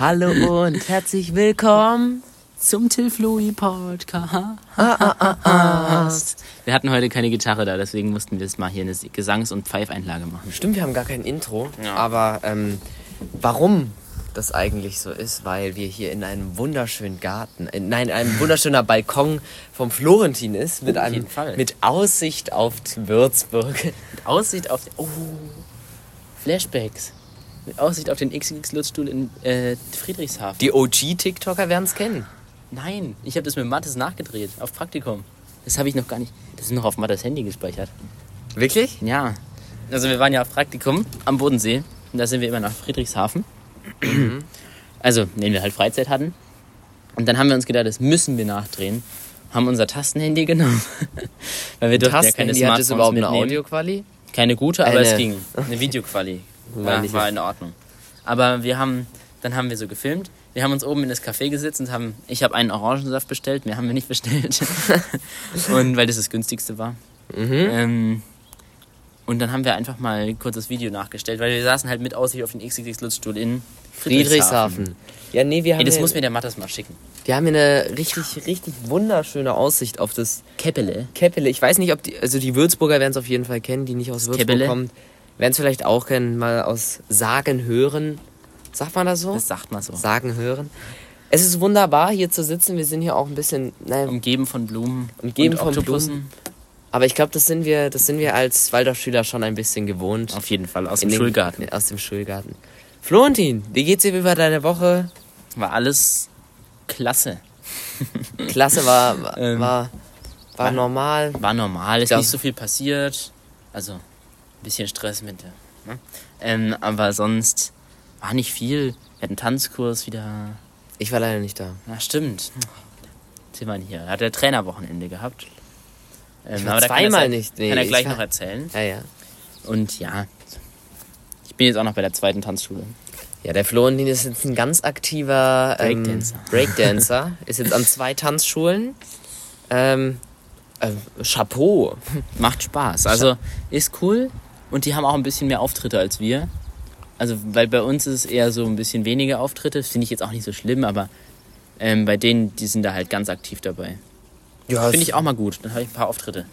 Hallo und herzlich willkommen zum Tilflui Podcast. Wir hatten heute keine Gitarre da, deswegen mussten wir jetzt mal hier eine Gesangs- und Pfeifeinlage machen. Stimmt, wir haben gar kein Intro. Ja. Aber ähm, warum das eigentlich so ist, weil wir hier in einem wunderschönen Garten, äh, nein, einem wunderschöner Balkon vom Florentin ist, mit Oh, einem Fall. mit Aussicht auf Würzburg. Mit Aussicht auf. Oh, Flashbacks. Mit Aussicht auf den XX-Lutzstuhl in äh, Friedrichshafen. Die OG-TikToker werden es kennen. Nein, ich habe das mit Mattes nachgedreht, auf Praktikum. Das habe ich noch gar nicht. Das ist noch auf Mattes Handy gespeichert. Wirklich? Ja. Also wir waren ja auf Praktikum am Bodensee und da sind wir immer nach Friedrichshafen. also, wenn wir halt Freizeit hatten. Und dann haben wir uns gedacht, das müssen wir nachdrehen. Haben unser Tastenhandy genommen. Weil wir durften ja keine Tastenhandy, hat Smartphones es überhaupt eine mitnehmen. Audioquali? Keine gute, aber Eine- es ging. Eine Videoquali. War War, in Ordnung. Aber wir haben, dann haben wir so gefilmt. Wir haben uns oben in das Café gesetzt und haben, ich habe einen Orangensaft bestellt, mehr haben wir nicht bestellt. und weil das das günstigste war. Mhm. Ähm, und dann haben wir einfach mal ein kurzes Video nachgestellt, weil wir saßen halt mit Aussicht auf den XXX Lutzstuhl in Friedrichshafen. Ja, nee, wir haben, Ey, das muss mir der Mattes mal schicken. wir haben hier eine richtig, richtig wunderschöne Aussicht auf das Keppele. Keppele. Ich weiß nicht, ob die, also die Würzburger werden es auf jeden Fall kennen, die nicht aus Würzburg Keppele? kommen. Werden es vielleicht auch kennen, mal aus Sagen hören. Sagt man das so? Das sagt man so. Sagen hören. Es ist wunderbar, hier zu sitzen. Wir sind hier auch ein bisschen, naja, Umgeben von Blumen. Umgeben von Oktopussen. aber ich glaube, das sind wir, das sind wir als Waldorfschüler schon ein bisschen gewohnt. Auf jeden Fall, aus In dem den- Schulgarten. Aus dem Schulgarten. Florentin, wie geht's dir über deine Woche? War alles klasse. Klasse war, war, Ähm, war, war normal. War normal, ist Ja. nicht so viel passiert. Also, bisschen Stress mit der. Ne? Ähm, aber sonst war nicht viel. Wir hatten Tanzkurs wieder. Ich war leider nicht da. Na, stimmt. Timmermann hier. Hat er Trainerwochenende gehabt. Ähm, Ich war aber kann zweimal er- nicht. Nee, kann er ich gleich war- noch erzählen. Ja, ja. Und ja, ich bin jetzt auch noch bei der zweiten Tanzschule. Ja, der Florentin ist jetzt ein ganz aktiver ähm, Breakdancer. Breakdancer. ist jetzt an zwei Tanzschulen. Ähm, äh, Chapeau. Macht Spaß. Also ist cool und die haben auch ein bisschen mehr Auftritte als wir. Also, weil bei uns ist es eher so ein bisschen weniger Auftritte. Das finde ich jetzt auch nicht so schlimm, aber ähm, bei denen, die sind da halt ganz aktiv dabei. Ja, Finde ich auch mal gut. Dann habe ich ein paar Auftritte.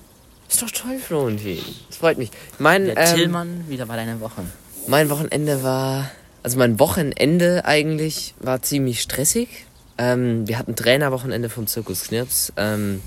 Ist doch toll, Florentin. Das freut mich. Mein, Der ähm, Tillmann, wieder war deine Woche. mein Wochenende war. Also mein Wochenende eigentlich war ziemlich stressig. Ähm, wir hatten Trainerwochenende vom Zirkus Knirps. Ähm,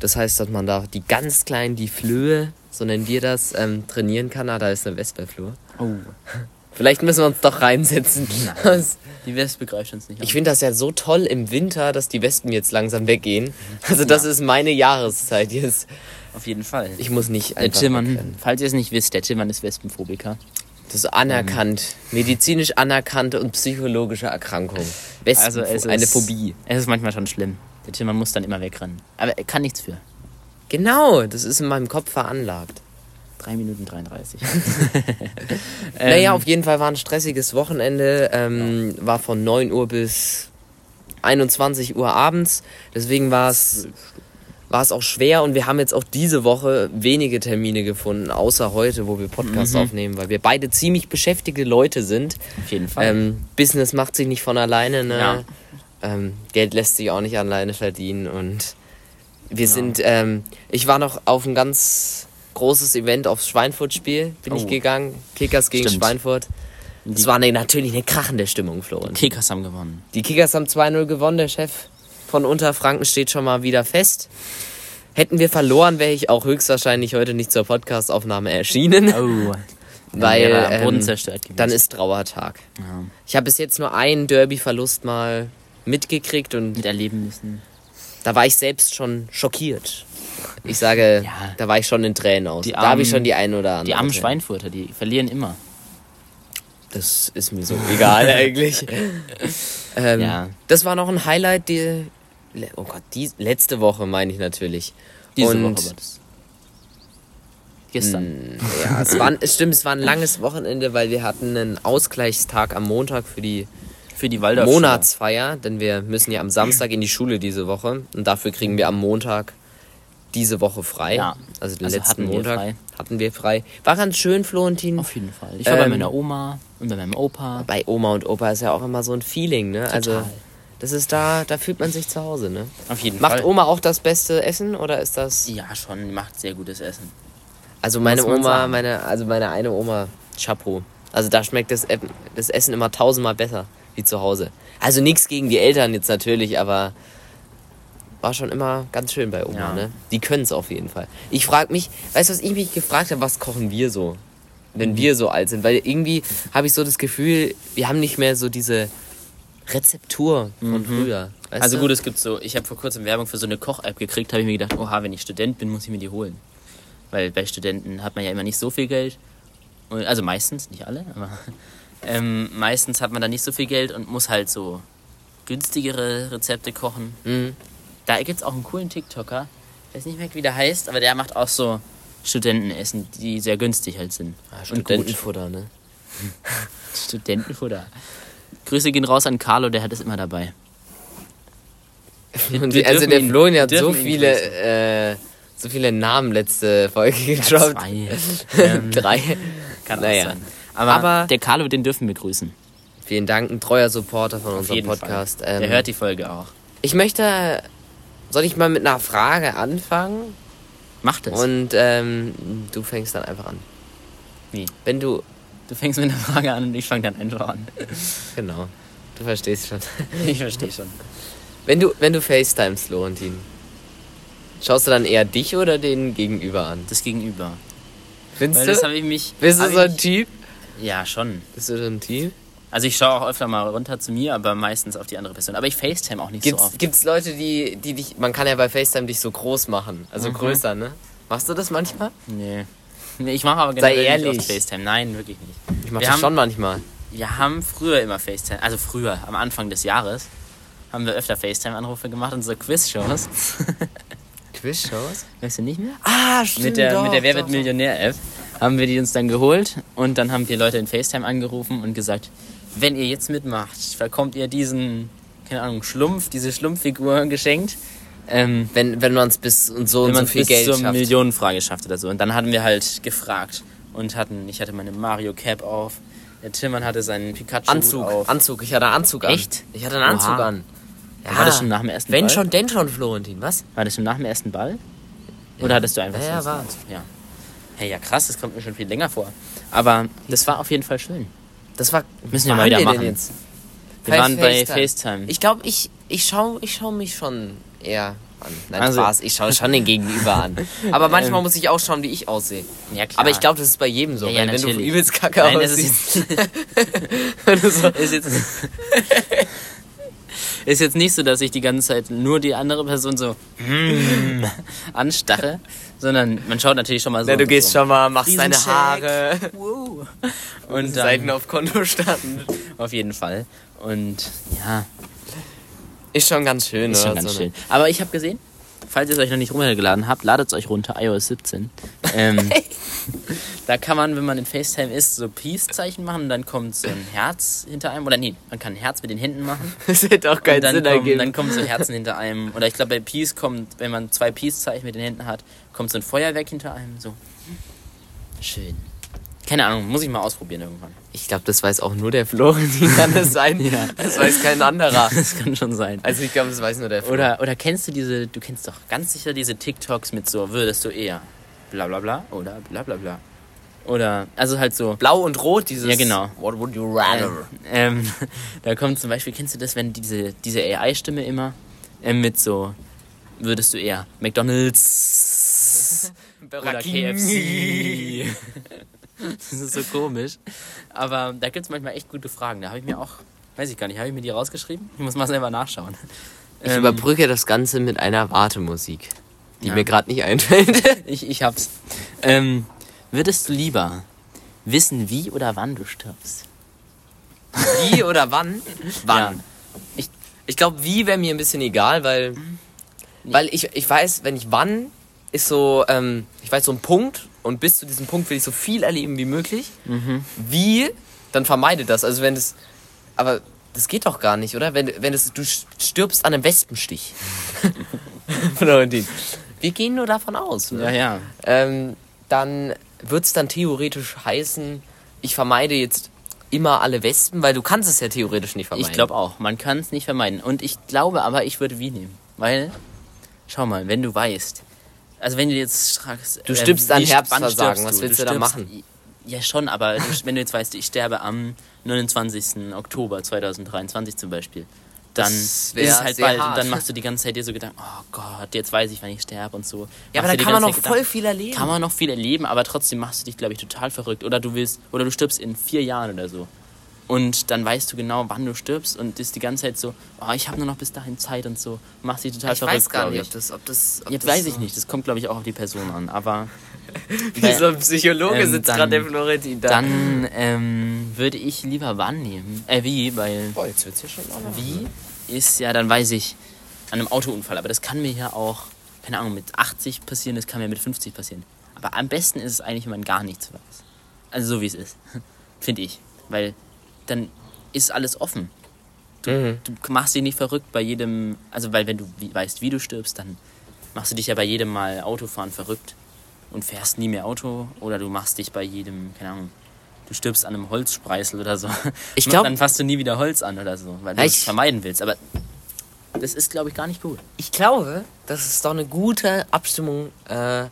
das heißt, dass man da die ganz kleinen, die Flöhe, so nennen wir das, ähm, trainieren kann. Ah, da ist eine Wespe-Flur. Oh. Vielleicht müssen wir uns doch reinsetzen. Das- Die Wespe greift uns nicht Ich an. finde das ja so toll im Winter, dass die Wespen jetzt langsam weggehen. Also das Ja. ist meine Jahreszeit jetzt. Auf jeden Fall. Ich muss nicht Der einfach Tillmann, wegrennen. falls ihr es nicht wisst, der Tillmann ist Wespenphobiker. Das ist anerkannt. Medizinisch anerkannte und psychologische Erkrankung. Wespen Also es eine Phobie. Es ist manchmal schon schlimm. Der Tillmann muss dann immer wegrennen. Aber er kann nichts für. Genau, das ist in meinem Kopf veranlagt. 3 Minuten 33. naja, Ähm, auf jeden Fall war ein stressiges Wochenende. Ähm, War von 9 Uhr bis 21 Uhr abends. Deswegen war es war es auch schwer und wir haben jetzt auch diese Woche wenige Termine gefunden, außer heute, wo wir Podcast Mhm. aufnehmen, weil wir beide ziemlich beschäftigte Leute sind. Auf jeden Fall. Ähm, Business macht sich nicht von alleine, ne? Ja. Ähm, Geld lässt sich auch nicht alleine verdienen und wir sind, ähm, ich war noch auf ein ganz großes Event aufs Schweinfurt-Spiel, bin ich Oh. gegangen, Kickers gegen Stimmt. Schweinfurt. Es Die- war eine, natürlich eine krachende Stimmung, Florian. Kickers haben gewonnen. Die Kickers haben 2-0 gewonnen, der Chef von Unterfranken steht schon mal wieder fest. Hätten wir verloren, wäre ich auch höchstwahrscheinlich heute nicht zur Podcastaufnahme erschienen, Oh. weil Boden ähm, zerstört gewesen. dann ist Trauertag. Ja. Ich habe bis jetzt nur einen Derby-Verlust mal mitgekriegt und Miterleben müssen. da war ich selbst schon schockiert. Ich sage, Ja. da war ich schon in Tränen aus. Die da habe ich schon die ein oder andere. Die armen. Schweinfurter, die verlieren immer. Das ist mir so egal eigentlich. ähm, Ja. Das war noch ein Highlight, die, oh Gott, die letzte Woche meine ich natürlich. Diese Und- Woche war das. Gestern. Ja, es, war, es stimmt, es war ein langes Wochenende, weil wir hatten einen Ausgleichstag am Montag für die Für die Waldorf. Monatsfeier, denn wir müssen ja am Samstag in die Schule diese Woche und dafür kriegen wir am Montag diese Woche frei. Ja. Also den Also letzten hatten wir Montag frei. hatten wir frei. War ganz schön, Florentin. Auf jeden Fall. Ich war bei Ähm, meiner Oma und bei meinem Opa. Bei Oma und Opa ist ja auch immer so ein Feeling, ne? Also Total. das ist da, da fühlt man sich zu Hause, ne? Auf jeden Macht Fall. Oma auch das beste Essen oder ist das? Ja, schon. Macht sehr gutes Essen. Also meine Oma, sagen. meine, also meine eine Oma, Chapeau. Also da schmeckt das, das Essen immer tausendmal besser wie zu Hause. Also nichts gegen die Eltern jetzt natürlich, aber war schon immer ganz schön bei Oma, Ja. ne? Die können es auf jeden Fall. Ich frage mich, weißt du, was ich mich gefragt habe, was kochen wir so, Mhm. wenn wir so alt sind? Weil irgendwie habe ich so das Gefühl, wir haben nicht mehr so diese Rezeptur von früher. Weißt also du? gut, es gibt so, ich habe vor kurzem Werbung für so eine Koch-App gekriegt, habe ich mir gedacht, oha, wenn ich Student bin, muss ich mir die holen. Weil bei Studenten hat man ja immer nicht so viel Geld. Also meistens, nicht alle, aber ähm, meistens hat man da nicht so viel Geld und muss halt so günstigere Rezepte kochen. Mhm. Da gibt es auch einen coolen TikToker, ich weiß nicht mehr, wie der heißt, aber der macht auch so Studentenessen, die sehr günstig halt sind. Ah. Studentenfutter, ne? Studentenfutter. Grüße gehen raus an Carlo, der hat es immer dabei. Und wir also der Florian hat wir so viele, äh, so viele Namen letzte Folge gedroppt. Zwei. Ähm, Drei. Kann Naja. sein. Aber, Aber- der Carlo, den dürfen wir grüßen. Vielen Dank, ein treuer Supporter von unserem Podcast. Ähm, Der hört die Folge auch. ich möchte, soll ich mal mit einer Frage anfangen? Macht es. Und ähm, du fängst dann einfach an. Wie? Wenn du, Du fängst mit einer Frage an und ich fange dann einfach an. genau, du verstehst schon. Ich verstehe schon. Wenn du, wenn du FaceTimes, Florentin, schaust du dann eher dich oder den Gegenüber an? Das Gegenüber. Findest Weil du? das habe ich mich. Bist du so ein Typ? Ja, schon. Bist du ein Typ? Also ich schaue auch öfter mal runter zu mir, aber meistens auf die andere Person. Aber ich FaceTime auch nicht Gibt's, so oft. gibt's Leute, die, die dich, man kann ja bei FaceTime dich so groß machen, also Mhm. größer, ne? Machst du das manchmal? Nee. Nee, ich mache aber Sei generell ehrlich. nicht FaceTime. Nein, wirklich nicht. Ich mach Wir das haben- schon manchmal. Wir haben früher immer FaceTime, also früher, am Anfang des Jahres, haben wir öfter FaceTime-Anrufe gemacht und so Quiz-Shows. Quizshows? Weißt du nicht mehr? Ah, stimmt. mit der, doch, mit der Wer wird. Millionär-App haben wir die uns dann geholt und dann haben wir Leute in FaceTime angerufen und gesagt, wenn ihr jetzt mitmacht, bekommt ihr diesen, keine Ahnung, Schlumpf, diese Schlumpffigur geschenkt. Ähm, Wenn, wenn man es bis und so wenn und so viel bis Geld zur schafft. Millionenfrage schafft oder so. Und dann hatten wir halt gefragt und hatten, ich hatte meine Mario Cap auf, der Tillmann hatte seinen Pikachu Anzug, auf. Anzug. Ich hatte einen Anzug an. Echt? Ich hatte einen Anzug Oha. an. Ja, War das schon nach dem ersten Wenn Ball? schon, denn schon, Florentin, was? War das schon nach dem ersten Ball? Oder hattest du einfach Ja, ja, so- war. Ja. Hey, ja krass, das kommt mir schon viel länger vor. Aber das war auf jeden Fall schön. Das war. Müssen wir mal wieder machen. jetzt? Wir waren bei FaceTime. Ich glaube, ich, ich schaue ich schau mich schon eher an. Nein, Also- Spaß, ich schaue schon den Gegenüber an. Aber manchmal Ähm. muss ich auch schauen, wie ich aussehe. Ja, klar. Aber ich glaube, das ist bei jedem so. Ja, ja, wenn du natürlich. übelst kacke Nein, das aussiehst. ist, du so, ist jetzt. Ist jetzt nicht so, dass ich die ganze Zeit nur die andere Person so mm, anstarre, sondern man schaut natürlich schon mal so. Ja, du gehst so. schon mal, machst deine. Haare. Wow. Und Und Seiten dann, auf Konto standen. auf jeden Fall. Und ja, Ist schon ganz schön, ist schon ganz so, schön. Aber ich habe gesehen, falls ihr es euch noch nicht runtergeladen habt, ladet es euch runter, iOS 17. Ähm, da kann man, wenn man in FaceTime ist, so Peace-Zeichen machen und dann kommt so ein Herz hinter einem. Oder nee, man kann ein Herz mit den Händen machen. Das hätte auch keinen Sinn kommen, ergeben. dann kommen so Herzen hinter einem. Oder ich glaube, bei Peace kommt, wenn man zwei Peace-Zeichen mit den Händen hat, kommt so ein Feuerwerk hinter einem. So. Schön. Keine Ahnung, muss ich mal ausprobieren irgendwann. Ich glaube, das weiß auch nur der Florentin, kann das sein? Ja. Das weiß kein anderer. Das kann schon sein. Also ich glaube, das weiß nur der Flo. Oder, oder kennst du diese, du kennst doch ganz sicher diese TikToks mit so, würdest du eher bla bla bla oder bla bla bla. Oder, also halt so. Blau und Rot, dieses... Ja, genau. What would you rather? Ähm, da kommt zum Beispiel, kennst du das, wenn diese, diese AI-Stimme immer ähm, mit so, würdest du eher McDonalds oder KFC. das ist so komisch. Aber da gibt es manchmal echt gute Fragen. Da habe ich mir auch, weiß ich gar nicht, habe ich mir die rausgeschrieben? Ich muss mal selber nachschauen. Ich Ähm, überbrücke das Ganze mit einer Wartemusik, die Ja. mir gerade nicht einfällt. Ich, ich hab's. Ähm, würdest du lieber wissen, wie oder wann du stirbst? wie oder wann? Wann? Ja. Ich, ich glaube, wie wäre mir ein bisschen egal, weil, weil ich, ich weiß, wenn ich wann, ist so, ähm, ich weiß so ein Punkt und bis zu diesem Punkt will ich so viel erleben wie möglich. Wie, dann vermeide das. Also wenn das, aber das geht doch gar nicht, oder? Wenn, wenn es, du stirbst an einem Wespenstich. Florentin. Wir gehen nur davon aus. Ne? Ja, ja. Ähm, dann wird es dann theoretisch heißen, ich vermeide jetzt immer alle Wespen, weil du kannst es ja theoretisch nicht vermeiden. Ich glaube auch, man kann es nicht vermeiden. Und ich glaube aber, ich würde wie nehmen. Weil, schau mal, wenn du weißt, also wenn du jetzt fragst... Du stirbst an wie- Herbstversagen, was willst du da stirbst- machen? Ja schon, aber du, wenn du jetzt weißt, ich sterbe am 29. Oktober 2023 zum Beispiel, dann ist es halt bald. hart. Und dann machst du die ganze Zeit dir so Gedanken, oh Gott, jetzt weiß ich, wann ich sterbe und so. Ja, aber Machst da dir die kann man noch Zeit voll Gedanken. viel erleben. Kann man noch viel erleben, aber trotzdem machst du dich, glaube ich, total verrückt. Oder du willst, oder du stirbst in vier Jahren oder so. Und dann weißt du genau, wann du stirbst und ist die ganze Zeit so, oh, ich habe nur noch bis dahin Zeit und so. Machst dich total ich verrückt, weiß gar nicht, ich. ob das, ob das, ob Jetzt das weiß ich nicht, das kommt, glaube ich, auch auf die Person an. Aber Wie so ein Psychologe Ähm, sitzt dann- gerade der Florentin da. dann ähm, würde ich lieber wann nehmen. Äh, wie, weil Boah, jetzt wird's hier schon auch wie ist ja, dann weiß ich, an einem Autounfall. Aber das kann mir ja auch, keine Ahnung, mit 80 passieren, das kann mir mit 50 passieren. Aber am besten ist es eigentlich, wenn man gar nichts weiß. Also so wie es ist. Finde ich. Weil dann ist alles offen. Mhm. Du machst dich nicht verrückt bei jedem, also weil wenn du weißt, wie du stirbst, dann machst du dich ja bei jedem Mal Autofahren verrückt und fährst nie mehr Auto oder du machst dich bei jedem, keine Ahnung, du stirbst an einem Holzspreißel oder so. Ich glaub- dann fasst du nie wieder Holz an oder so, weil du es vermeiden willst. Aber das ist, glaube ich, gar nicht gut. Ich glaube, das ist doch eine gute Abstimmung, äh,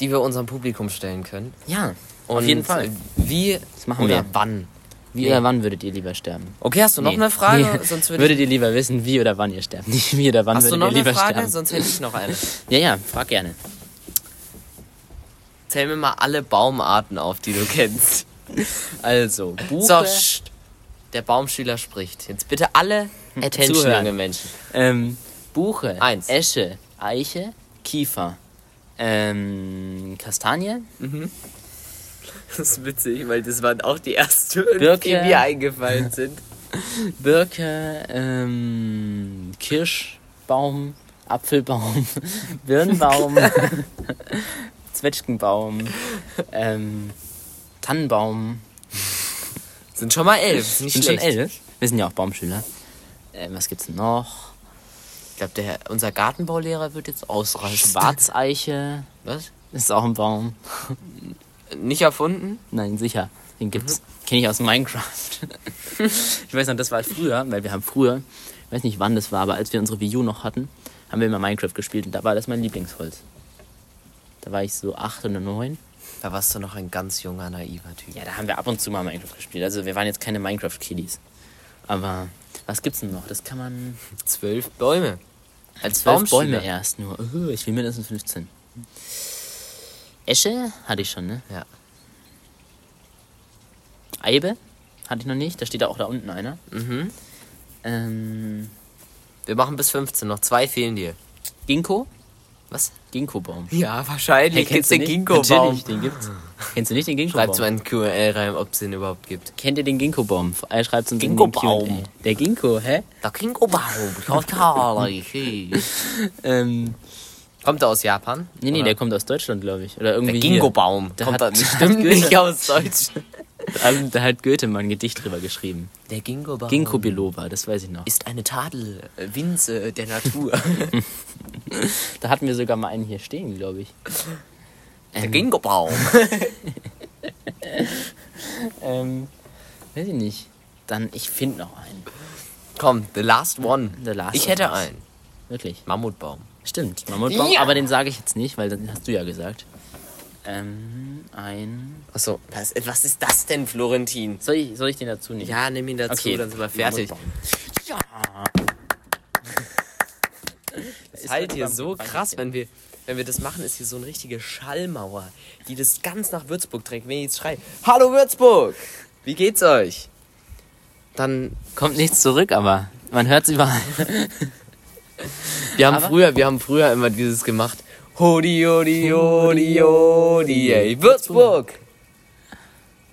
die wir unserem Publikum stellen können. Ja, Und auf jeden Fall. Wie machen oder wir. wann? Wie nee. oder wann würdet ihr lieber sterben? Okay, hast du noch Nee. eine Frage? Nee. Sonst würde würdet ihr lieber wissen, wie oder wann ihr sterbt? Nicht wie oder wann Hast du würdet noch ihr eine lieber Frage? sterben? Sonst hätte ich noch eine. Ja, ja, frag gerne. Zähl mir mal alle Baumarten auf, die du kennst. Also, Buche, So, der Baumschüler spricht. Jetzt bitte alle Attention, Zuhören. junge Menschen. ähm, Buche, Eins. Esche, Eiche, Kiefer, ähm, Kastanie, Das ist witzig, weil das waren auch die ersten, Birke. die mir eingefallen sind. Birke, ähm, Kirschbaum, Apfelbaum, Birnbaum, Zwetschgenbaum, ähm, Tannenbaum. Sind schon mal elf. Nicht Sind schon schlecht. elf. Wir sind ja auch Baumschüler. Ähm, was gibt's noch? Ich glaube, der unser Gartenbaulehrer wird jetzt ausrasten. Schwarzeiche Was? ist auch ein Baum. Nicht erfunden? Nein, sicher. Den gibt's. Kenne ich aus Minecraft. ich weiß noch, das war früher, weil wir haben früher, ich weiß nicht wann das war, aber als wir unsere Wii U noch hatten, haben wir immer Minecraft gespielt und da war das mein Lieblingsholz. Da war ich so acht oder neun. Da warst du noch ein ganz junger, naiver Typ. Ja, da haben wir ab und zu mal Minecraft gespielt. Also wir waren jetzt keine Minecraft-Kiddies. Aber was gibt's denn noch? Das kann man. Zwölf Bäume. Als Zwölf. Bäume erst nur. Uh, ich will mindestens 15. Esche hatte ich schon, ne? Ja. Eibe hatte ich noch nicht. Da steht auch da unten einer. Mhm. Ähm, Wir machen bis 15 noch. Zwei fehlen dir. Ginkgo? Was? Ginkgo-Baum. Ja, wahrscheinlich. Hey, gibt's den nicht? Ginkgo-Baum. Natürlich, den gibt's. Kennst du nicht den Schreibt so Ginkgo-Baum? einen QL rein, ob es den überhaupt gibt. Kennt ihr den Ginkgo-Baum? Er schreibt uns in den Ginkgo-Baum. Der Ginkgo, hä? Der Ginkgo-Baum. Total. Ähm, Kommt er aus Japan? nee, nee, Oder? der kommt aus Deutschland, glaube ich. Oder irgendwie Der Ginkgo-Baum. Der Kommt hat- bestimmt nicht aus Deutschland. Also, da hat Goethe mal ein Gedicht drüber geschrieben. Der Ginkgo-Baum Ginkgo biloba, das weiß ich noch. ist eine Tadel, äh, Winze der Natur. Da hatten wir sogar mal einen hier stehen, glaube ich. Der Ginkgo-Baum. Ähm, weiß ich nicht. Dann, ich finde noch einen. Komm, the last one. The last ich hätte einen. Wirklich. Mammutbaum. Stimmt, Mammutbaum, Ja. aber den sage ich jetzt nicht, weil den hast du ja gesagt. Ähm, ein. Achso, was, was ist das denn, Florentin? Soll ich, soll ich den dazu nehmen? Ja, nimm ihn dazu, Okay, dann sind wir fertig. Ja. Ist ist halt hier so krass, wenn wir, wenn wir das machen, ist hier so eine richtige Schallmauer, die das ganz nach Würzburg trägt. Wenn ich jetzt schreie, Hallo Würzburg, wie geht's euch? Dann, Kommt nichts zurück, aber man hört es überall. wir haben Aber- früher, wir haben früher immer dieses gemacht. Hodi, hodi, hodi, hodi, ey, Würzburg!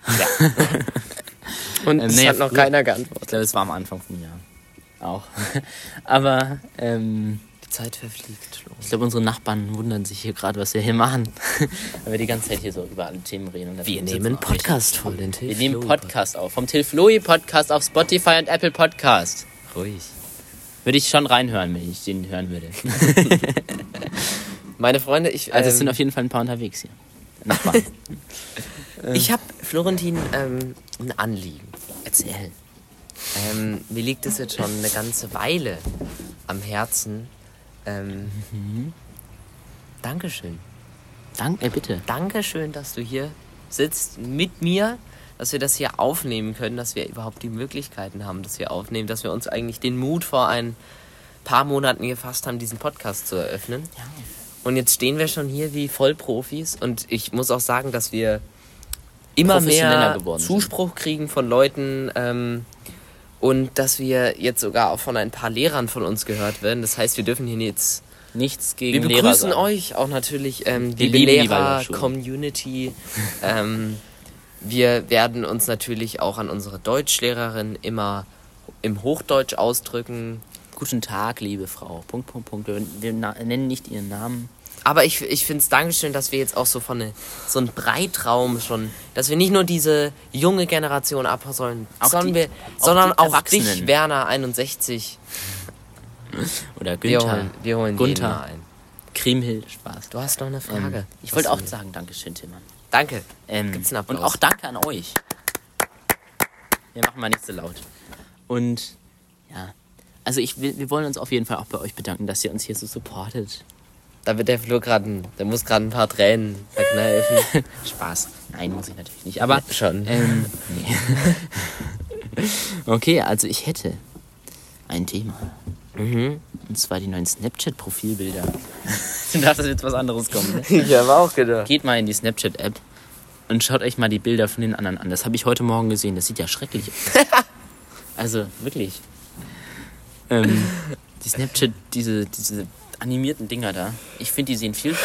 Ja. Und Ähm, es nee, hat noch früher- keiner geantwortet. Ich glaube, es war am Anfang vom Jahr. Auch. aber ähm, Die Zeit verfliegt. ich glaube, unsere Nachbarn wundern sich hier gerade, was wir hier machen. Weil wir die ganze Zeit hier so über alle Themen reden. Wir nehmen. Podcast voll, den Till Wir nehmen Podcast auf. Vom Till Floy Podcast auf Spotify und Apple Podcast. Ruhig. Würde ich schon reinhören, wenn ich den hören würde. Meine Freunde, ich. Also es ähm, sind auf jeden Fall ein paar unterwegs hier. Nachbarn. Ich habe Florentin ähm, ein Anliegen. Erzähl. Ähm, mir liegt es jetzt schon eine ganze Weile am Herzen. Ähm, Dankeschön. Danke, bitte. Dankeschön, dass du hier sitzt mit mir, dass wir das hier aufnehmen können, dass wir überhaupt die Möglichkeiten haben, dass wir aufnehmen, dass wir uns eigentlich den Mut vor ein paar Monaten gefasst haben, diesen Podcast zu eröffnen. Ja. Und jetzt stehen wir schon hier wie Vollprofis und ich muss auch sagen, dass wir immer mehr. Zuspruch kriegen von Leuten ähm, und dass wir jetzt sogar auch von ein paar Lehrern von uns gehört werden. Das heißt, wir dürfen hier jetzt Nichts wir gegen Lehrer begrüßen sagen. euch auch natürlich, ähm, Wir die Lehrer, Waldorfschule. Community. ähm, wir werden uns natürlich auch an unsere Deutschlehrerin immer im Hochdeutsch ausdrücken. Guten Tag, liebe Frau. Punkt, Punkt, Punkt. Wir, wir nennen nicht ihren Namen. Aber ich, ich finde es Dankeschön, dass wir jetzt auch so von ne, so einem Breitraum schon, dass wir nicht nur diese junge Generation abholen, sondern, wir, auch sondern auch dich, Werner 61. Oder Wir Günther. holen, wir holen Gunther. ein. Kriemhild. Spaß. Du hast noch eine Ähm, Frage. ich Was wollte auch sagen, Dankeschön, Timmann. Danke. Ähm, Gibt's einen Applaus? und auch danke an euch. Wir machen mal nicht so laut. Und ja, also ich will, wir wollen uns auf jeden Fall auch bei euch bedanken, dass ihr uns hier so supportet. Da wird der Flo gerade, der muss gerade ein paar Tränen verkneifen. Spaß. Nein, muss ich natürlich nicht. Aber Schon. ähm, nee. okay, also ich hätte ein Thema. Mhm. Und zwar die neuen Snapchat-Profilbilder. du dachtest, jetzt was anderes kommen. Ne? Ich habe auch gedacht. Geht mal in die Snapchat-App und schaut euch mal die Bilder von den anderen an. Das habe ich heute Morgen gesehen. Das sieht ja schrecklich aus. also, wirklich. Ähm, die Snapchat, diese, diese animierten Dinger da. Ich finde, die sehen viel.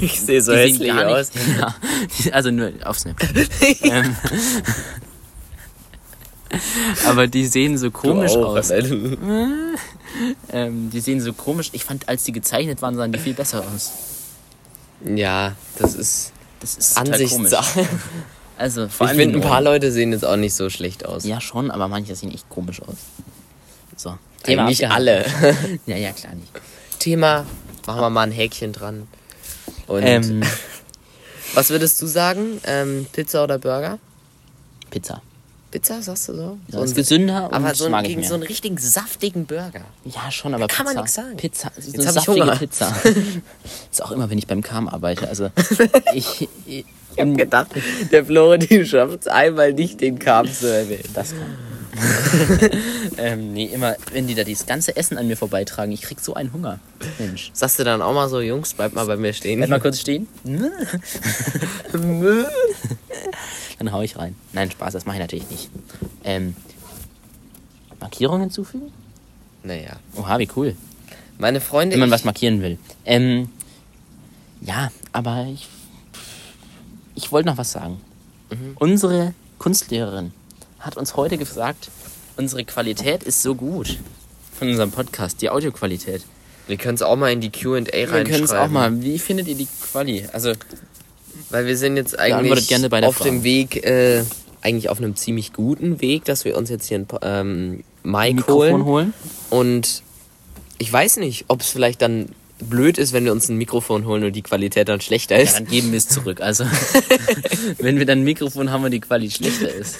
Ich sehe so die hässlich sehen gar aus. nicht. Ja, also nur auf Snapchat. ähm, aber die sehen so komisch Du auch, aus. Ähm, die sehen so komisch. Ich fand, als die gezeichnet waren, sahen die viel besser aus. Ja, das ist Das ist. Ansichtssache. Also vor Ich finde, ein paar. Leute sehen jetzt auch nicht so schlecht aus. Ja, schon, aber manche sehen echt komisch aus. So. Eigentlich abgehakt. alle. Ja, ja, klar nicht. Thema, machen wir mal ein Häkchen dran. Und Ähm, was würdest du sagen? Ähm, Pizza oder Burger? Pizza. Pizza, sagst du so? So ist ein, gesünder und aber so mag ein, ich gegen mehr. so einen richtigen saftigen Burger. ja, schon, aber kann man Pizza. nix sagen. Pizza, so Jetzt eine hab ich saftige Hunger. Pizza. ist auch immer, wenn ich beim Kam arbeite. Also ich, ich, Ich hab gedacht, der Florentin schafft es einmal nicht, den Karm zu erwähnen. das kann. ähm, nee, immer, wenn die da dieses ganze Essen an mir vorbeitragen, ich krieg so einen Hunger. Mensch. Sagst du dann auch mal so, Jungs, bleibt mal bei mir stehen. Bleib mal kurz stehen. Dann hau ich rein. Nein, Spaß, das mache ich natürlich nicht. Ähm, Markierungen hinzufügen? Naja. Oha, wie cool. Meine Freunde. Wenn man was markieren will. Ähm, ja, aber ich, ich wollte noch was sagen. Mhm. Unsere Kunstlehrerin hat uns heute gesagt, unsere Qualität ist so gut von unserem Podcast, die Audioqualität. Wir können es auch mal in die QA Wir können es auch reinschreiben. mal. Wie findet ihr die Quali? Also, Weil wir sind jetzt eigentlich auf dem Fragen. Weg, äh, eigentlich auf einem ziemlich guten Weg, dass wir uns jetzt hier ein ähm, Mic Mikrofon holen. holen. Und ich weiß nicht, ob es vielleicht dann blöd ist, wenn wir uns ein Mikrofon holen und die Qualität dann schlechter Ja, ist. dann geben wir es zurück. Also, wenn wir dann ein Mikrofon haben und die Quali schlechter ist,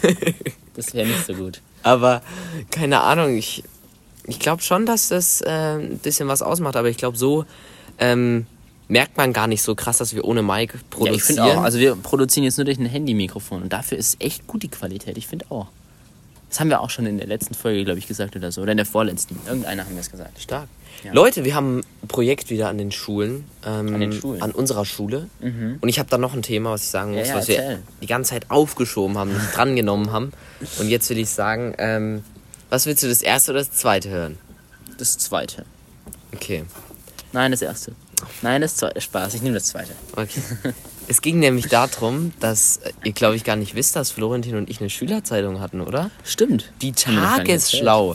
das wäre nicht so gut. Aber keine Ahnung, ich, ich glaube schon, dass das äh, ein bisschen was ausmacht. Aber ich glaube, so ähm, merkt man gar nicht so krass, dass wir ohne Mic Ja, produzieren. ich finde auch. Also, wir produzieren jetzt nur durch ein Handy-Mikrofon und dafür ist echt gut die Qualität. Ich finde auch. Das haben wir auch schon in der letzten Folge, glaube ich, gesagt oder so. Oder in der vorletzten. Irgendeiner haben wir es gesagt. Stark. Ja. Leute, wir haben ein Projekt wieder an den Schulen. Ähm, An den Schulen? Mhm. An unserer Schule. Und ich habe da noch ein Thema, was ich sagen Ja, muss, ja, was wir erzähl. die ganze Zeit aufgeschoben haben, nicht drangenommen haben. Und jetzt will ich sagen, ähm, was willst du, das erste oder das zweite hören? Das zweite. Okay. Nein, das erste. Nein, das zweite. Spaß. Ich nehme das zweite. Okay. Es ging nämlich darum, dass äh, ihr, glaube ich, gar nicht wisst, dass Florentin und ich eine Schülerzeitung hatten, oder? Stimmt. Die wir Tagesschlau.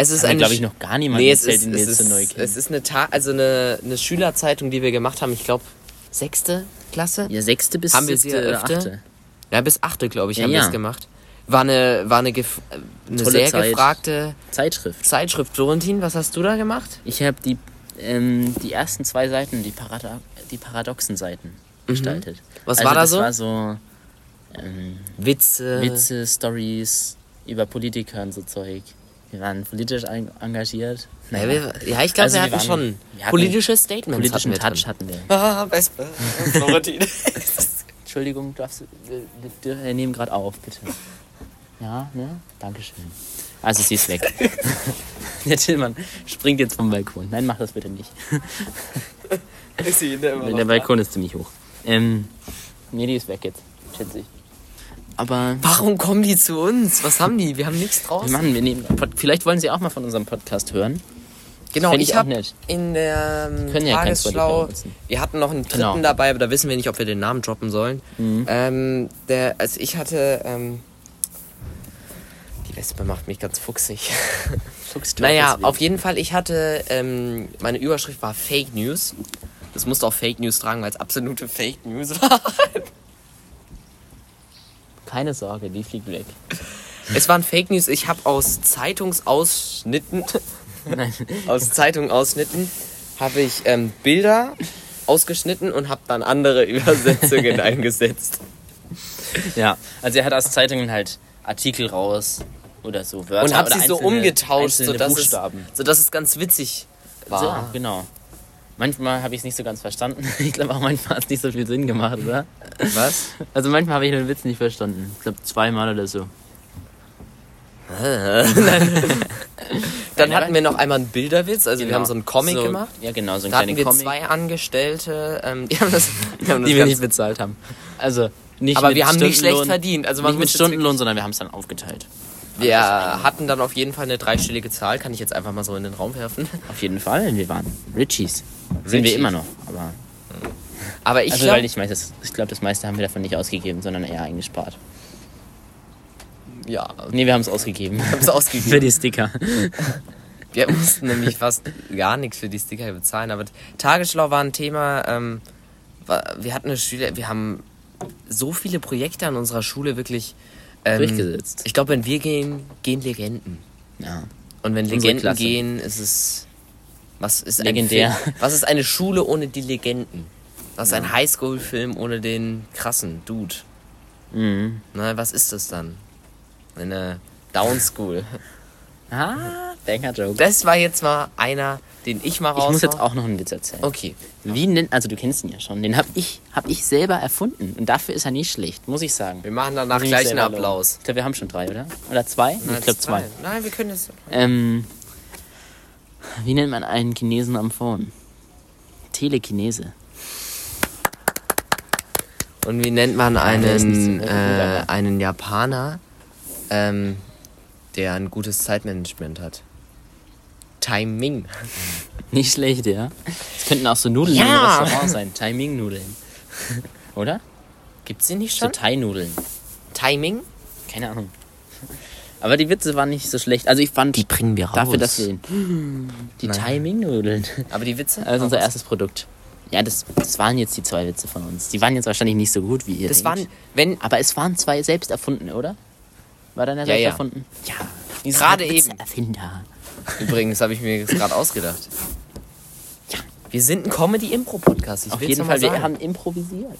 Es ist wir, glaube ich, noch gar niemand Nee, es erzählt, ist, wir es, so ist, kennen. es ist eine, Ta also eine, eine Schülerzeitung, die wir gemacht haben. Ich glaube, sechste Klasse. ja, sechste bis Haben wir sie siebte oder achte. Ja, bis achte, glaube ich, Ja, haben wir ja. es gemacht. War eine, war eine, eine sehr Zeit. gefragte Zeitschrift. Zeitschrift. Florentin, was hast du da gemacht? Ich habe die, ähm, die ersten zwei Seiten, die Parata die paradoxen Seiten gestaltet. Mhm. Was also war da das so? war so ähm, Witze. Witze, Stories über Politiker und so Zeug. Wir waren politisch ein- engagiert. Ja, wir, ja ich glaube, Also wir wir hatten waren- schon wir politische Statements. Politischen hatten Touch drin. hatten wir. Ah, Wespe. Florentin. Entschuldigung, du darfst, wir, wir, wir nehmen gerade auf, bitte. Ja, ne? Dankeschön. Also sie ist weg. Der Tillmann springt jetzt vom Balkon. Nein, mach das bitte nicht. Ist sie immer noch Der da? Balkon ist ziemlich hoch. Ähm, nee, die ist weg jetzt, schätze ich. Aber Warum kommen die zu uns? Was haben die? Wir haben nichts wir draußen. machen, wir nehmen, vielleicht wollen sie auch mal von unserem Podcast hören. Genau, Fänd ich ich habe in der ähm, ja Tagesschau, wir hatten noch einen dritten Genau. dabei, aber da wissen wir nicht, ob wir den Namen droppen sollen. Mhm. Ähm, der, also ich hatte, ähm, die Wespe macht mich ganz fuchsig. Fuchst du naja, deswegen. auf jeden Fall, ich hatte, ähm, meine Überschrift war Fake News. Das musste auch Fake News tragen, weil es absolute Fake News war. Keine Sorge, die fliegt weg. es waren Fake News. Ich habe aus Zeitungsausschnitten, Nein. aus Zeitungsausschnitten, habe ich ähm, Bilder ausgeschnitten und habe dann andere Übersetzungen eingesetzt. Ja, also er hat aus Zeitungen halt Artikel raus oder so Wörter Und habe sie so umgetauscht, sodass es, Buchstaben. sodass es ganz witzig war. So, genau. Manchmal habe ich es nicht so ganz verstanden. Ich glaube auch manchmal hat es nicht so viel Sinn gemacht, oder? Was? Also manchmal habe ich den Witz nicht verstanden. Ich glaube zweimal oder so. Dann hatten wir noch einmal einen Bilderwitz, also wir Genau. haben so einen Comic So, gemacht. Ja, genau, so ein Da hatten kleiner wir Comic, zwei Angestellte, ähm, die haben das, die, haben das die wir nicht bezahlt haben. Also nicht Aber mit wir haben nicht schlecht verdient. Also nicht mit Stundenlohn, sondern wir haben es dann aufgeteilt. Wir hatten dann auf jeden Fall eine dreistellige Zahl, kann ich jetzt einfach mal so in den Raum werfen. Auf jeden Fall, wir waren Richies. Sind Richies. wir immer noch. Aber Aber ich also, glaube, ich meine, das- ich glaube, das meiste haben wir davon nicht ausgegeben, sondern eher eingespart. ja, Nee, wir haben es ausgegeben. haben es ausgegeben. Für die Sticker. Wir mussten nämlich fast gar nichts für die Sticker bezahlen. Aber Tagesschau war ein Thema. Ähm, war, wir hatten eine Schüler, wir haben so viele Projekte an unserer Schule wirklich ähm, Durchgesetzt. Ich glaube, wenn wir gehen, gehen Legenden. Ja. Und wenn Unsere Legenden Klasse. gehen, ist es. Was ist Legendär. Ein Film? Was ist eine Schule ohne die Legenden? Was ist ein Highschool-Film ohne den krassen Dude? Mhm. Na, was ist das dann? Eine Downschool. Ah, Banger Joke. Das war jetzt mal einer, den ich mal raus. Ich muss jetzt auch noch einen Witz erzählen. Okay. Wie nennt, also du kennst ihn ja schon, den habe ich, hab ich selber erfunden. Und dafür ist er nicht schlecht, muss ich sagen. Wir machen danach Muss ich gleich einen selber loben. Applaus. Ich glaube, wir haben schon drei, oder? Oder zwei? Nee, ich glaube zwei. Nein, wir können es. Ähm, wie nennt man einen Chinesen am Phone? Telekinese. Und wie nennt man der ist nicht so einen, gut, äh, aber- einen Japaner, ähm, der ein gutes Zeitmanagement hat? Timing. Nicht schlecht, ja. Es könnten auch so Nudeln Ja. im Restaurant sein. Timing-Nudeln. Oder? Gibt's die nicht So schon? Thai-Nudeln. Timing? Keine Ahnung. Aber die Witze waren nicht so schlecht. Also ich fand, Die bringen wir raus. dafür, dass wir die. Timing-Nudeln. Aber die Witze? Also unser erstes Produkt. Ja, das, das waren jetzt die zwei Witze von uns. Die waren jetzt wahrscheinlich nicht so gut, wie ihr Das denkt. waren, wenn, Aber es waren zwei selbst erfundene, oder? War deiner Ja, selbst ja. erfunden? Ja. Gerade eben. Erfinder. übrigens habe ich mir jetzt gerade ausgedacht. Ja. Wir sind ein Comedy-Impro-Podcast. Auf jeden Fall, wir sagen. haben improvisiert.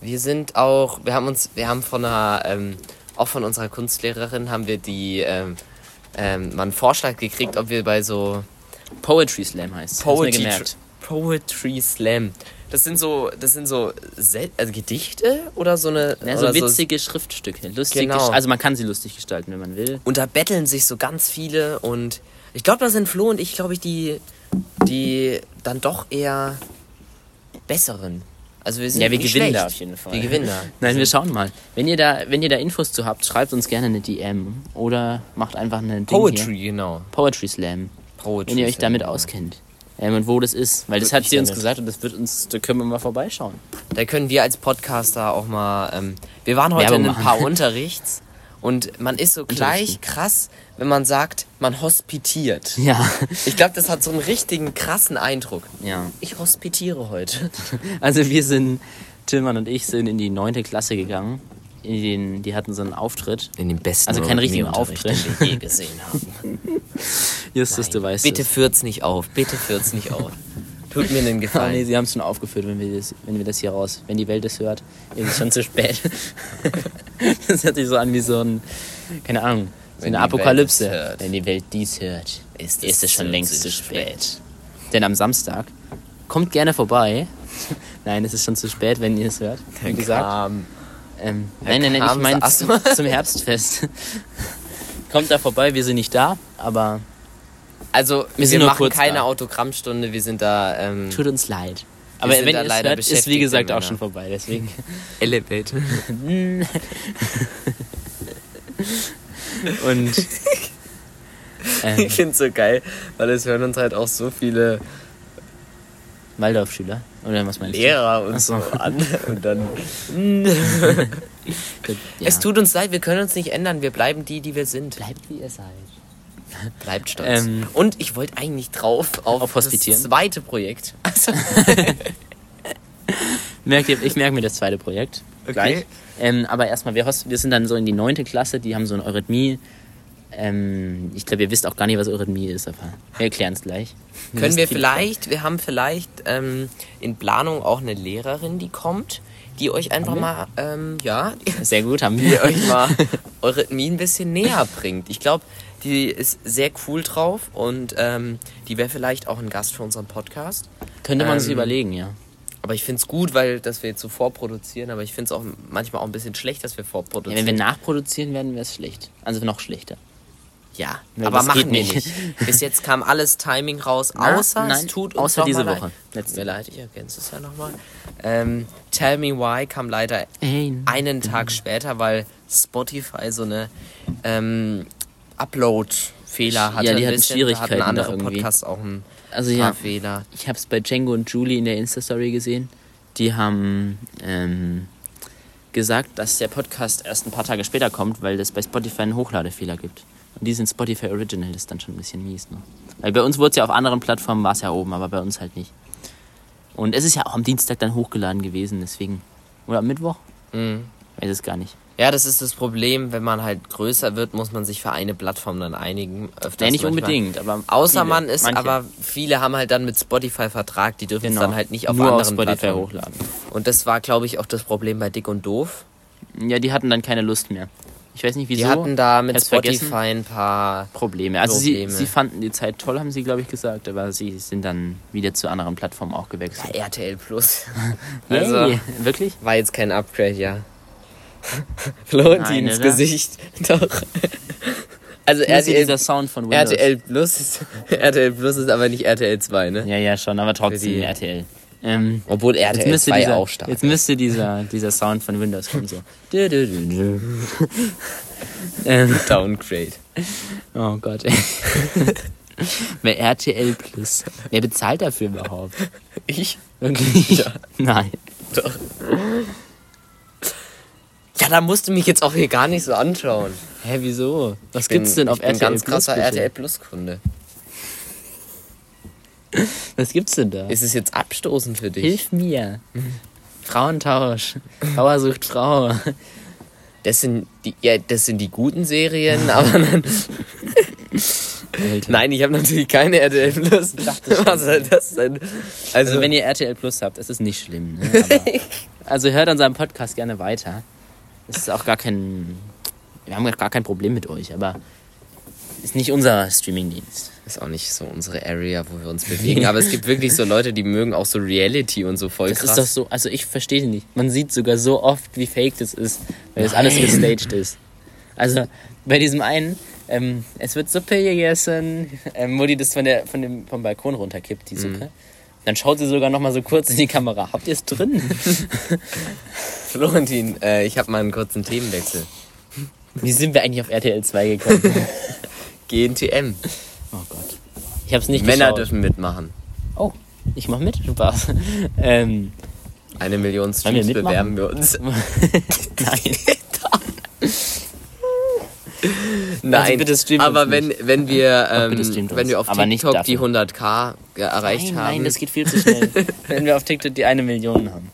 Wir sind auch, wir haben uns, wir haben von einer, ähm, auch von unserer Kunstlehrerin haben wir die, ähm, ähm, mal einen Vorschlag gekriegt, ob wir bei so Poetry Slam heißt. Poetry. Poetry Slam. Das sind so, das sind so Sel also Gedichte oder so eine. Ja, so witzige Schriftstücke. Lustig Genau. Also man kann sie lustig gestalten, wenn man will. Und da betteln sich so ganz viele und ich glaube, da sind Flo und ich, glaube ich, die, die dann doch eher besseren. Also wir sind Ja, wir gewinnen schlecht. da auf jeden Fall. Wir gewinnen da. Nein, wir schauen mal. Wenn ihr da, wenn ihr da Infos zu habt, schreibt uns gerne eine DM oder macht einfach eine Ding Poetry, Hier. genau. Poetry Slam. Poetry Wenn ihr euch Slam, damit genau. auskennt. Ähm, und wo das ist. Weil das hat sie uns gesagt und das wird uns, da können wir mal vorbeischauen. Da können wir als Podcaster auch mal. Ähm, wir waren heute in ein paar Unterrichts und man ist so gleich krass, wenn man sagt, man hospitiert. Ja. Ich glaube, das hat so einen richtigen krassen Eindruck. ja. Ich hospitiere heute. Also wir sind, Tillmann und ich sind in die neunte Klasse gegangen. In den, die hatten so einen Auftritt. In den besten Also keinen richtigen Auftritt. den wir je gesehen haben. Justus, du weißt Bitte es. führt's nicht auf. Bitte führt's nicht auf. Tut mir einen Oh nee, Gefallen. sie haben es schon aufgeführt, wenn wir, das, wenn wir das hier raus, wenn die Welt es hört, ist es schon zu spät. das hört sich so an wie so ein, keine Ahnung, so Wenn eine Apokalypse. hört. Wenn die Welt dies hört, ist, es es schon längst zu spät. spät. Denn am Samstag kommt gerne vorbei. Nein, es ist schon zu spät, wenn ihr es hört. Wie gesagt. Kram. Ähm, nein, nein, nein, ich meine zum, zum Herbstfest. Kommt da vorbei, wir sind nicht da, aber Also, wir, nur machen keine da. Autogrammstunde, wir sind da ähm, tut uns leid. Aber wenn ihr leider hört, ist wie gesagt auch schon vorbei, deswegen. Elevator. Und ähm, Ich find's so geil, weil es hören uns halt auch so viele Waldorfschüler. Oder was meinst Lehrer und Ach so. so an. Und dann. du? Ja. Es tut uns leid, wir können uns nicht ändern, wir bleiben die, die wir sind. Bleibt wie ihr seid. Bleibt stolz. Ähm, und ich wollte eigentlich drauf auf, Auf Hospitieren? das zweite Projekt. Also, Merkt ihr, ich merke mir das zweite Projekt. Okay. Gleich. Ähm, aber erstmal, wir, wir sind dann so in die neunte Klasse, die haben so ein Eurythmie. Ähm, ich glaube, ihr wisst auch gar nicht, was Eurythmie ist, aber wir erklären es gleich. können wir viel vielleicht, wir haben vielleicht ähm, in Planung auch eine Lehrerin, die kommt, die euch einfach mal, ähm, ja. Sehr gut, haben die wir. euch mal Eurythmie ein bisschen näher bringt. Ich glaube, die ist sehr cool drauf und ähm, die wäre vielleicht auch ein Gast für unseren Podcast. Könnte man sich Ähm, überlegen, ja. Aber ich finde es gut, weil dass wir jetzt so vorproduzieren, aber ich finde es auch manchmal auch ein bisschen schlecht, dass wir ja. vorproduzieren. Wenn wir nachproduzieren, werden wir es schlecht. Also noch schlechter. Ja, Nee, aber machen wir nicht. Bis jetzt kam alles Timing raus, Na, außer nein, es tut uns außer diese leid. Woche. Tut Letzte mir leid, ich ergänze es ja nochmal. Ähm, Tell Me Why kam leider Ey. einen Tag später, weil Spotify so eine ähm, Upload-Fehler hatte. Ja, die hatten bisschen. Schwierigkeiten hatten andere irgendwie. Podcasts auch ein Also ja, Fehler. ich habe es bei Django und Julie in der Insta-Story gesehen. Die haben ähm, gesagt, dass der Podcast erst ein paar Tage später kommt, weil es bei Spotify einen Hochladefehler gibt. Und die sind Spotify Original, das ist dann schon ein bisschen mies. Ne? Weil bei uns wurde es ja auf anderen Plattformen, war es ja oben, aber bei uns halt nicht. Und es ist ja auch am Dienstag dann hochgeladen gewesen, deswegen. Oder am Mittwoch? Mhm. Weiß es gar nicht. Ja, das ist das Problem, wenn man halt größer wird, muss man sich für eine Plattform dann einigen. Öfters Nee, nicht manchmal. unbedingt, aber. Außer viele, man ist, manche. aber viele haben halt dann mit Spotify Vertrag, die dürfen es genau, dann halt nicht auf nur anderen auf Spotify Plattformen. hochladen. Und das war, glaube ich, auch das Problem bei Dick und Doof. Ja, die hatten dann keine Lust mehr. Ich weiß nicht wieso. Die hatten da mit Hab's Spotify ein paar. Probleme. Also Probleme. Sie, sie fanden die Zeit toll, haben sie, glaube ich, gesagt, aber sie sind dann wieder zu anderen Plattformen auch gewechselt. RTL Plus. Also, Wirklich? war jetzt kein Upgrade, ja. Florentins? Gesicht. Doch. Also RTL, dieser Sound von Windows. RTL Plus ist, RTL Plus ist aber nicht RTL 2, ne? Ja, ja, schon, aber trotzdem RTL. Ähm, Obwohl jetzt RTL müsste, 2 dieser, auch stark jetzt müsste dieser, dieser Sound von Windows kommen, so. Ähm, Downgrade. oh Gott, ey. Bei RTL Plus. Wer bezahlt dafür überhaupt? Ich? Wirklich? Ja. Nein. Doch. Ja, da musst du mich jetzt auch hier gar nicht so anschauen. Hä, wieso? Was Ich bin- gibt's denn auf ich bin RTL ganz Plus? krasser bitte? RTL Plus Kunde. Was gibt's denn da? Ist es jetzt abstoßend für dich? Hilf mir. Frauentausch. Bauer sucht Frau. Das sind die, ja, das sind die guten Serien, aber dann, nein, ich habe natürlich keine RTL Plus. Was soll das denn? Also, Also wenn ihr RTL Plus habt, ist es nicht schlimm. Ne? Aber, also hört an seinem Podcast gerne weiter. Es ist auch gar kein. Wir haben gar kein Problem mit euch, aber ist nicht unser Streamingdienst. ist auch nicht so unsere Area, wo wir uns bewegen. Aber es gibt wirklich so Leute, die mögen auch so Reality und so voll Das krass. ist doch so, also ich verstehe nicht. Man sieht sogar so oft, wie fake das ist, weil das alles gestaged ist. Also bei diesem einen, ähm, es wird Suppe gegessen, ähm, wo die das von der, von dem, vom Balkon runterkippt, die Suppe. Dann schaut sie sogar noch mal so kurz in die Kamera. Habt ihr es drin? Florentin, äh, ich habe mal einen kurzen Themenwechsel. Wie sind wir eigentlich auf RTL 2 gekommen? GNTM. oh Gott. Ich hab's nicht Männer geschaut. dürfen mitmachen. Oh, ich mach mit. Spaß. Ähm, Eine Million wir Streams mitmachen? bewerben wir uns. nein. Nein, Also bitte streamt uns aber wenn, wenn wir, ähm, wenn wir auf Aber TikTok die dafür. 100k ge- erreicht Nein, haben. nein, das geht viel zu schnell. wenn wir auf TikTok die eine Million haben.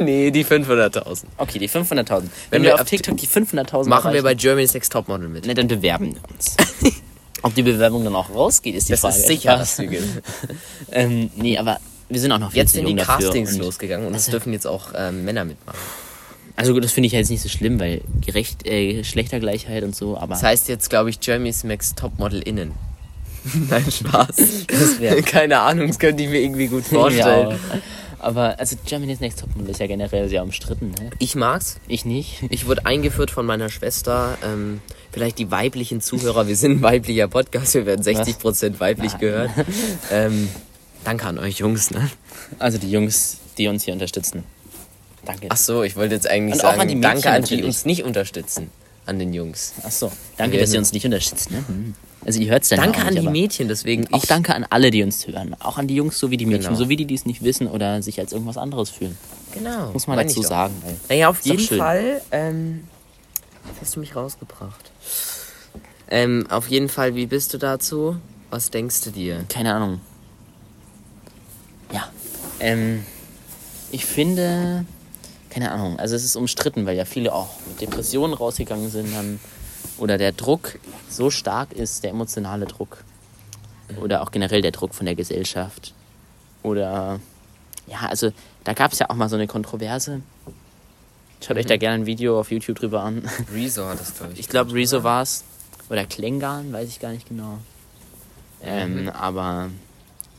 nee, die 500.000. Okay, die 500.000. Wenn, Wenn wir wir auf TikTok die 500.000 Machen wir bei Germany's Next Topmodel mit. ne, dann bewerben wir uns. Ob die Bewerbung dann auch rausgeht, ist die Das Frage. ist sicher, dass wir ähm, nee, aber wir sind auch noch viel Jetzt sind die. Castings losgegangen und es Also- dürfen jetzt auch ähm, Männer mitmachen. Also gut, das finde ich jetzt nicht so schlimm, weil gerecht, äh, Geschlechtergleichheit und so, aber Das heißt jetzt, glaube ich, Jeremy's Max Topmodel innen. Nein, Spaß. Das Keine Ahnung, das könnte ich mir irgendwie gut Ja, vorstellen. Aber also Germany's Next Topmodel ist ja generell sehr umstritten, ne? Ich mag's. Ich nicht. Ich wurde eingeführt von meiner Schwester. Ähm, vielleicht die weiblichen Zuhörer. Wir sind ein weiblicher Podcast. Wir werden 60% weiblich Nein. gehört. Ähm, danke an euch Jungs. Ne? Also die Jungs, die uns hier unterstützen. Danke. Ach so, ich wollte jetzt eigentlich Und auch sagen, an die Mädchen danke an die natürlich. uns nicht unterstützen. An den Jungs. Ach so. Danke, dass ihr uns nicht unterstützt, ne? Hm. Also ihr hört's dann Danke ja auch an nicht, die Mädchen, deswegen Auch danke an alle, die uns hören. Auch an die Jungs sowie die Mädchen, Genau. sowie die, die es nicht wissen oder sich als irgendwas anderes fühlen. Genau. Muss man dazu sagen. Weil Naja, auf jeden. Fall. Ähm, hast du mich rausgebracht. Ähm, auf jeden Fall, wie bist du dazu? Was denkst du dir? Keine Ahnung. Ja. Ähm, ich finde, keine Ahnung, also es ist umstritten, weil ja viele auch mit Depressionen rausgegangen sind dann. Oder der Druck so stark ist, der emotionale Druck. Oder auch generell der Druck von der Gesellschaft. Oder, ja, also da gab es ja auch mal so eine Kontroverse. Schaut euch da gerne ein Video auf YouTube drüber an. Rezo hat das, glaube ich. Ich glaube, Rezo war es. Oder Klengarn, weiß ich gar nicht genau. Ähm, aber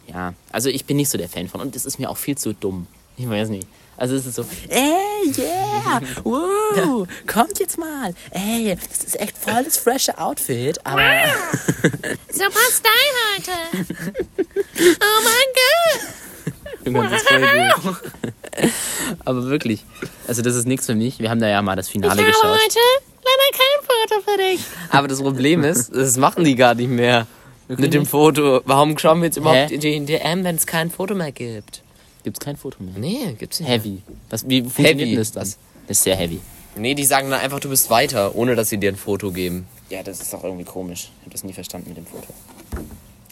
ja, also ich bin nicht so der Fan von. Und es ist mir auch viel zu dumm. Ich weiß nicht. Also es ist so, ey, yeah, wow, kommt jetzt mal. Ey, das ist echt voll das frische Outfit, aber Super Style heute. Oh mein Gott. Das ist voll gut. aber wirklich, also das ist nichts für mich. Wir haben da ja mal das Ich Finale habe geschaut. heute leider kein Foto für dich. Aber das Problem ist, das machen die gar nicht mehr. Mit dem Foto. Warum schauen wir jetzt überhaupt Hä? in die DM, wenn es kein Foto mehr gibt? Gibt's kein Foto mehr. Nee, gibt's nicht. Heavy. Was, wie funktioniert Heavy. denn das dann? Das ist sehr heavy. Nee, die sagen dann einfach, du bist weiter, ohne dass sie dir ein Foto geben. Ja, das ist auch irgendwie komisch. Ich habe das nie verstanden mit dem Foto.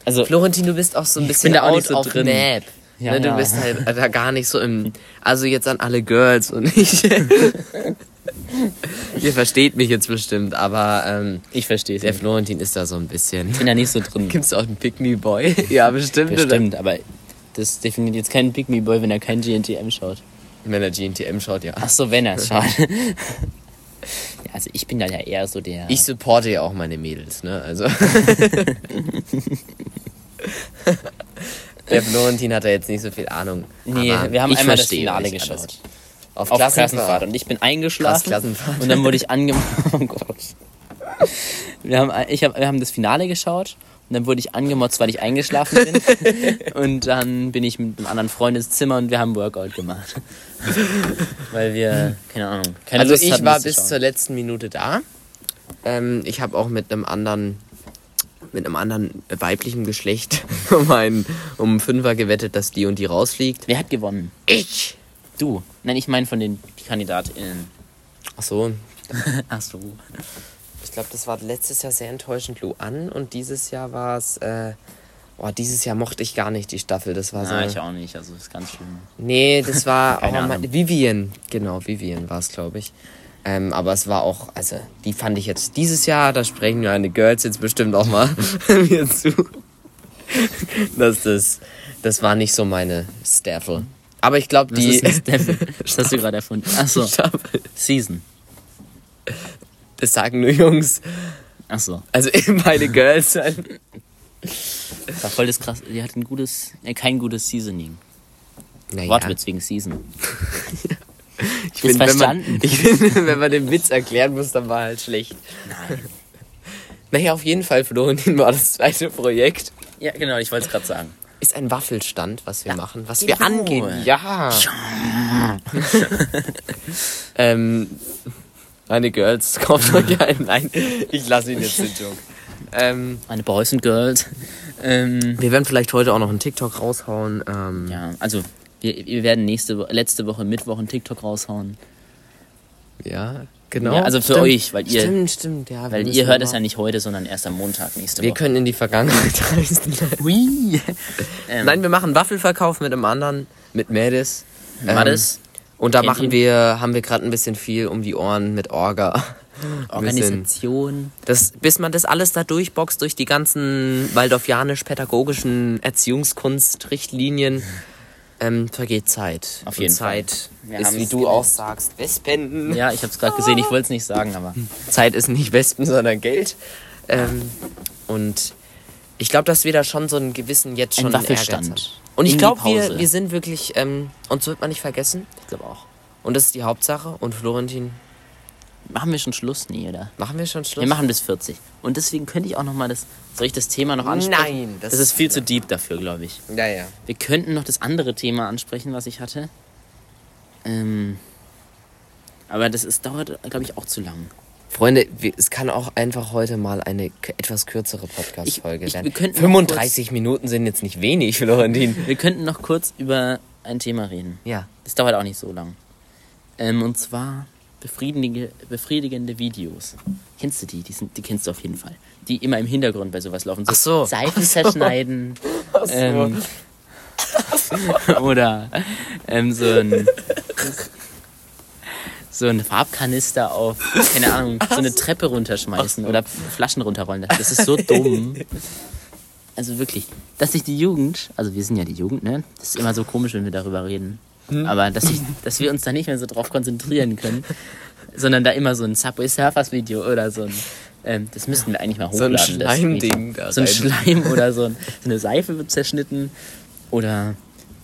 Also, Florentin, du bist auch so ein bisschen bin da auch out nicht so of drin. map. Ja, ne, du ja. bist halt da gar nicht so im. Also jetzt an alle Girls und ich. Ihr versteht mich jetzt bestimmt, aber ähm, ich verstehe es. der nicht. Florentin ist da so ein bisschen. Ich bin da nicht so drin. Gibt's auch einen Pick Me Boy? ja, bestimmt. oder? Bestimmt, aber das definiert jetzt keinen Big Me Boy, wenn er kein GNTM schaut. Wenn er GNTM schaut, ja. Ach so, wenn er es schaut. ja, also ich bin da ja eher so der. Ich supporte ja auch meine Mädels, ne? Also. Der Florentin hat da jetzt nicht so viel Ahnung. nee, aber wir haben einmal das Finale euch alles. geschaut. Auf, Auf Klassenfahrt. Klassenfahrt. Und ich bin eingeschlafen. Klassenfahrt. Und dann wurde ich angemacht. Oh Gott. Wir haben, ich hab, wir haben das Finale geschaut. Und dann wurde ich angemotzt, weil ich eingeschlafen bin. und dann bin ich mit einem anderen Freund ins Zimmer und wir haben Workout gemacht. weil wir, keine Ahnung, keine Also Lust ich hatten, war bis zur letzten Minute da. Ähm, ich habe auch mit einem anderen mit einem anderen weiblichen Geschlecht um einen um einen Fünfer gewettet, dass die und die rausfliegt. Wer hat gewonnen? Ich. Du. Nein, ich meine von den KandidatInnen. Ach so. Ach so. Ich glaube, das war letztes Jahr sehr enttäuschend Luan und dieses Jahr war es äh, boah, dieses Jahr mochte ich gar nicht die Staffel, das war so Ah, ich auch nicht, also ist ganz schlimm. Nee, das war auch mal. Vivian. Genau, Vivian war es, glaube ich. Ähm, aber es war auch, also die fand ich jetzt dieses Jahr, da sprechen meine Girls jetzt bestimmt auch mal mir zu. dass das, das war nicht so meine Staffel. Aber ich glaube, Was die ist? Das hast du gerade erfunden. Ach so. Staffel, Season. Das sagen nur Jungs. Ach so. Also eben meine Girls. Das war voll das krass. Die hat ein gutes, äh, kein gutes Seasoning. Naja, Wortwitz wegen Season. ich finde, wenn man, verstanden. ich find, wenn man den Witz erklären muss, dann war halt schlecht. Nein. Naja, auf jeden Fall, Florentin war das zweite Projekt. Ja, genau, ich wollte es gerade sagen. ist ein Waffelstand, was wir machen, was genau. wir angehen. Ja. ähm, meine Girls, kauft euch einen. Nein, ich lasse ihn jetzt den Joke. Ähm, Meine Boys and Girls. Ähm, wir werden vielleicht heute auch noch einen TikTok raushauen. Ähm, ja, also wir, wir werden nächste letzte Woche Mittwoch einen TikTok raushauen. ja, genau. Ja, also für Stimmt. euch, weil ihr- Stimmt, stimmt, ja. wir Weil ihr hört es ja nicht heute, sondern erst am Montag nächste Wir Woche. können in die Vergangenheit reisen. Hui. Ähm, Nein, wir machen Waffelverkauf mit einem anderen, mit Mädis. Ähm, Madis, Und da machen wir, haben wir gerade ein bisschen viel um die Ohren mit Orga. Ein Organisation. Das, bis man das alles da durchboxt, durch die ganzen waldorfianisch-pädagogischen Erziehungskunstrichtlinien, ähm, vergeht Zeit. Auf Und jeden Zeit Fall. Wir ist, wie du auch sagst, Wespen. Ja, ich habe es gerade gesehen, ich wollte es nicht sagen, aber Zeit ist nicht Wespen, sondern Geld. Ähm, und ich glaube, dass wir da schon so einen gewissen jetzt Ein schon Waffelstand. Ehrgeiz haben. Und ich glaube, wir, wir sind wirklich, ähm, uns wird man nicht vergessen. ich glaube auch. Und das ist die Hauptsache. Und Florentin, Machen wir schon Schluss? Nee, oder? machen wir schon Schluss? Wir machen bis 40. Und deswegen könnte ich auch noch mal das, soll ich das Thema noch ansprechen? Nein, das, das- ist viel zu deep dafür, glaube ich. Ja, ja. Wir könnten noch das andere Thema ansprechen, was ich hatte. Ähm, aber das ist, dauert, glaube ich, auch zu lang. Freunde, es kann auch einfach heute mal eine etwas kürzere Podcast-Folge werden. wir könnten noch 35 Minuten sind jetzt nicht wenig, Florentin. Wir könnten noch kurz über ein Thema reden. Ja. Das dauert auch nicht so lang. Ähm, und zwar befriedigende, befriedigende Videos. Kennst du die? Die, sind, die kennst du auf jeden Fall. Die immer im Hintergrund bei sowas laufen. Ach so. Seifen zerschneiden. Ähm, oder ähm, so ein so ein Farbkanister auf, keine Ahnung, so eine Treppe runterschmeißen oder Flaschen runterrollen. Das ist so dumm. Also wirklich, dass sich die Jugend, also wir sind ja die Jugend, ne? Das ist immer so komisch, wenn wir darüber reden. Aber dass, ich, dass wir uns da nicht mehr so drauf konzentrieren können, sondern da immer so ein Subway Surfers Video oder so ein, ähm, das müssten wir eigentlich mal So ein hochladen. Schleimding da So ein. Schleim oder so, ein, so eine Seife wird zerschnitten oder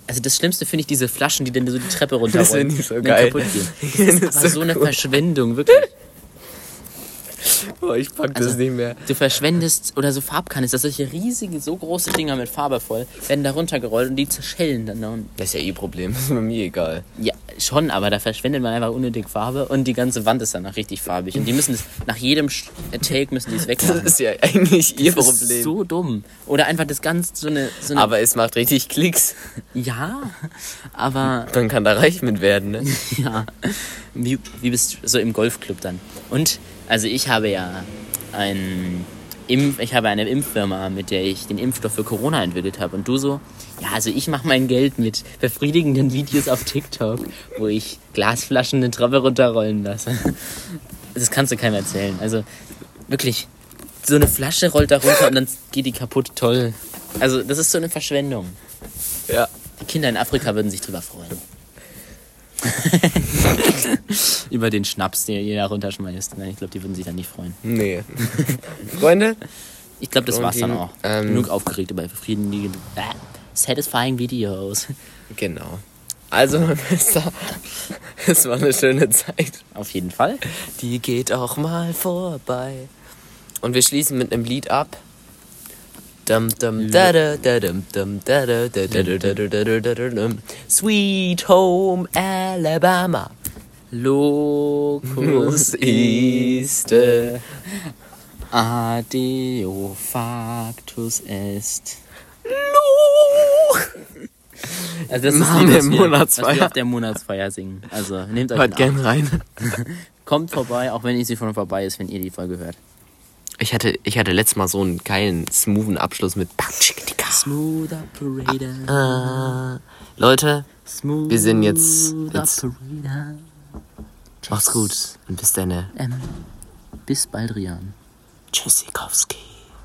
also das Schlimmste finde ich diese Flaschen, die dann so die Treppe runterrollen. finde ich so und geil. kaputt gehen. Das ist aber so eine Verschwendung, wirklich. Oh, ich pack Also- das nicht mehr. Du verschwendest oder so Farbkanister, solche riesige, so große Dinger mit Farbe voll, werden da runtergerollt und die zerschellen dann da unten. Das ist ja eh Problem, das ist mir egal. Ja, schon, aber da verschwendet man einfach unnötig Farbe und die ganze Wand ist danach richtig farbig. Und die müssen es, nach jedem Sch- Take müssen die es Das wegmachen. ist ja eigentlich ihr Das ist Problem. so dumm. Oder einfach das Ganze so eine, so eine Aber es macht richtig Klicks. ja, aber Man kann da reich mit werden, ne? ja. Wie, wie bist du so im Golfclub dann? Und, also ich habe ja ein Impf, ich habe eine Impffirma, mit der ich den Impfstoff für Corona entwickelt habe. Und du so, ja, also ich mache mein Geld mit befriedigenden Videos auf TikTok, wo ich Glasflaschen eine Treppe runterrollen lasse. Das kannst du keinem erzählen. Also wirklich, so eine Flasche rollt da runter und dann geht die kaputt. Toll. Also das ist so eine Verschwendung. Ja. Die Kinder in Afrika würden sich drüber freuen. Über den Schnaps, den ihr da runterschmeißt. Nein, ich glaube, die würden sich dann nicht freuen. Nee. Freunde, Ich glaube, das war's dann auch. Ähm, Genug aufgeregt über befriedigende, äh, satisfying Videos. Genau. Also, Mister, es war eine schöne Zeit. Auf jeden Fall. Die geht auch mal vorbei. Und wir schließen mit einem Lied ab. Sweet Home Alabama. Locus ist. Adeo factus est. Also das ist wir Lied, was Monatsfeier. was wir auf der Monatsfeier singen. Also nehmt euch Hört gern rein. Kommt vorbei, auch wenn ihr sie schon vorbei ist, wenn ihr die Folge hört. Ich hatte, ich hatte letztes Mal so einen geilen, smoothen Abschluss mit. Smooth Operator. Ah, Leute, Smooth Wir sind jetzt- jetzt- Operator. macht's gut und bis dann. Ähm, bis bald, Rian. Tschüssikowski.